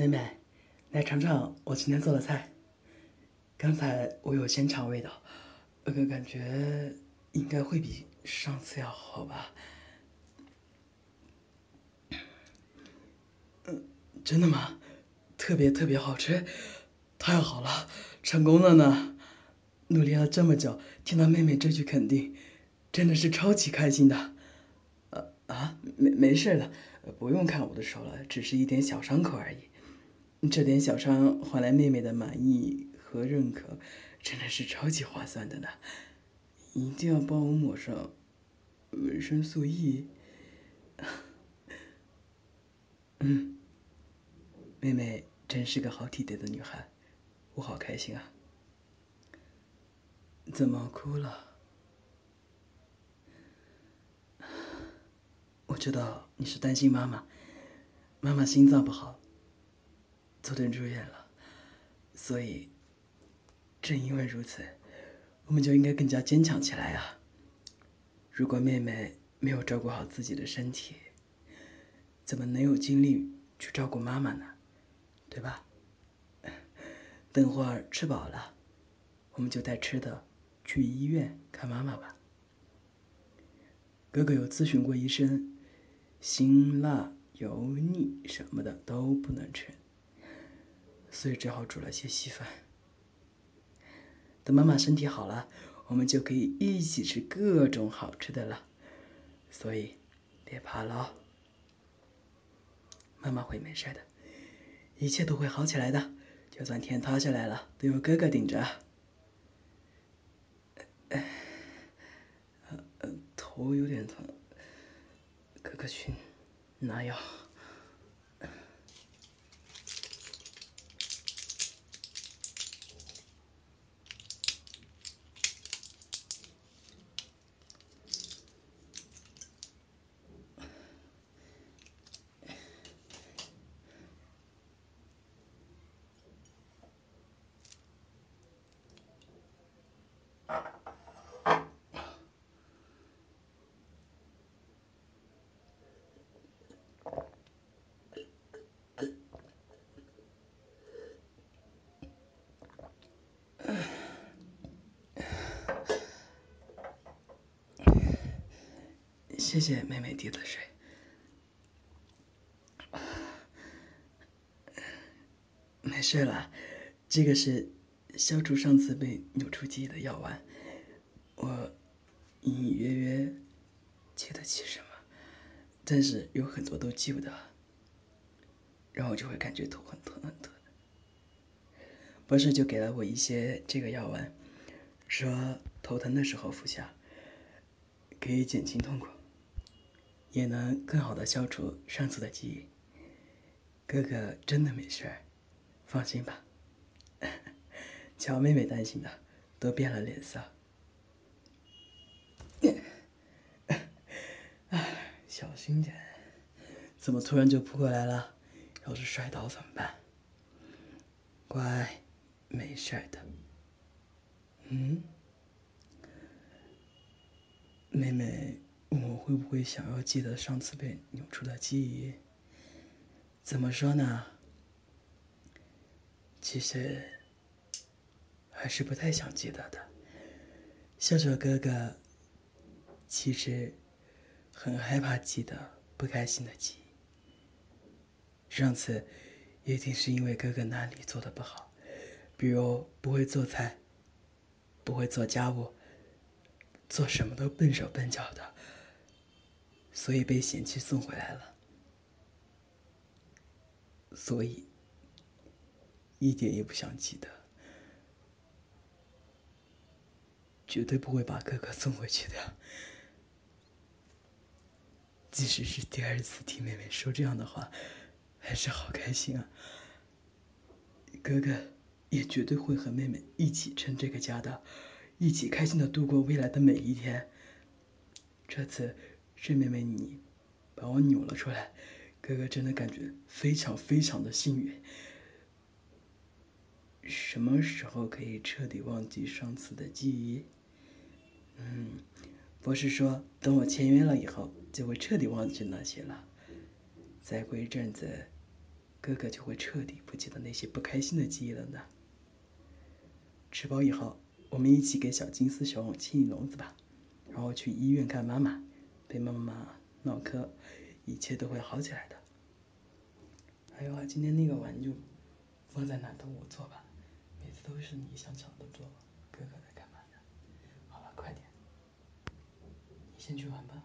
妹妹，来尝尝我今天做的菜。刚才我有先尝味道，呃，感觉应该会比上次要好吧？嗯，真的吗？特别特别好吃，太好了，成功了呢！努力了这么久，听到妹妹这句肯定，真的是超级开心的。呃啊，没没事的，不用看我的手了，只是一点小伤口而已。这点小伤换来妹妹的满意。和认可真的是超级划算的呢，一定要帮我抹上维生素 E。嗯，妹妹真是个好体贴的女孩，我好开心啊！怎么哭了？我知道你是担心妈妈，妈妈心脏不好，昨天住院了，所以。正因为如此，我们就应该更加坚强起来啊！如果妹妹没有照顾好自己的身体，怎么能有精力去照顾妈妈呢？对吧？等会儿吃饱了，我们就带吃的去医院看妈妈吧。哥哥有咨询过医生，辛辣、油腻什么的都不能吃，所以只好煮了些稀饭。等妈妈身体好了，我们就可以一起吃各种好吃的了。所以，别怕了，妈妈会没事的，一切都会好起来的。就算天塌下来了，都有哥哥顶着。头有点疼，哥哥去拿药。谢谢妹妹递的水。没事了，这个是消除上次被扭出记忆的药丸。我隐隐约约记得起什么，但是有很多都记不得，然后就会感觉头很疼很疼。博士就给了我一些这个药丸，说头疼的时候服下，可以减轻痛苦。也能更好的消除上次的记忆。哥哥真的没事，放心吧。瞧妹妹担心的，都变了脸色。哎，小心点！怎么突然就扑过来了？要是摔倒怎么办？乖，没事的。嗯，妹妹。会不会想要记得上次被扭出的记忆？怎么说呢？其实还是不太想记得的。笑笑哥哥其实很害怕记得不开心的记忆。上次一定是因为哥哥哪里做的不好，比如不会做菜，不会做家务，做什么都笨手笨脚的。所以被嫌弃送回来了，所以一点也不想记得，绝对不会把哥哥送回去的。即使是第二次听妹妹说这样的话，还是好开心啊！哥哥也绝对会和妹妹一起撑这个家的，一起开心的度过未来的每一天。这次。是妹妹你把我扭了出来，哥哥真的感觉非常非常的幸运。什么时候可以彻底忘记上次的记忆？嗯，博士说等我签约了以后就会彻底忘记那些了。再过一阵子，哥哥就会彻底不记得那些不开心的记忆了呢。吃饱以后，我们一起给小金丝熊清理笼子吧，然后去医院看妈妈，陪妈妈唠嗑，一切都会好起来的。还有啊，今天那个碗就放在哪等我做吧，每次都是你想抢都做，哥哥在干嘛呢？好了，快点，你先去玩吧。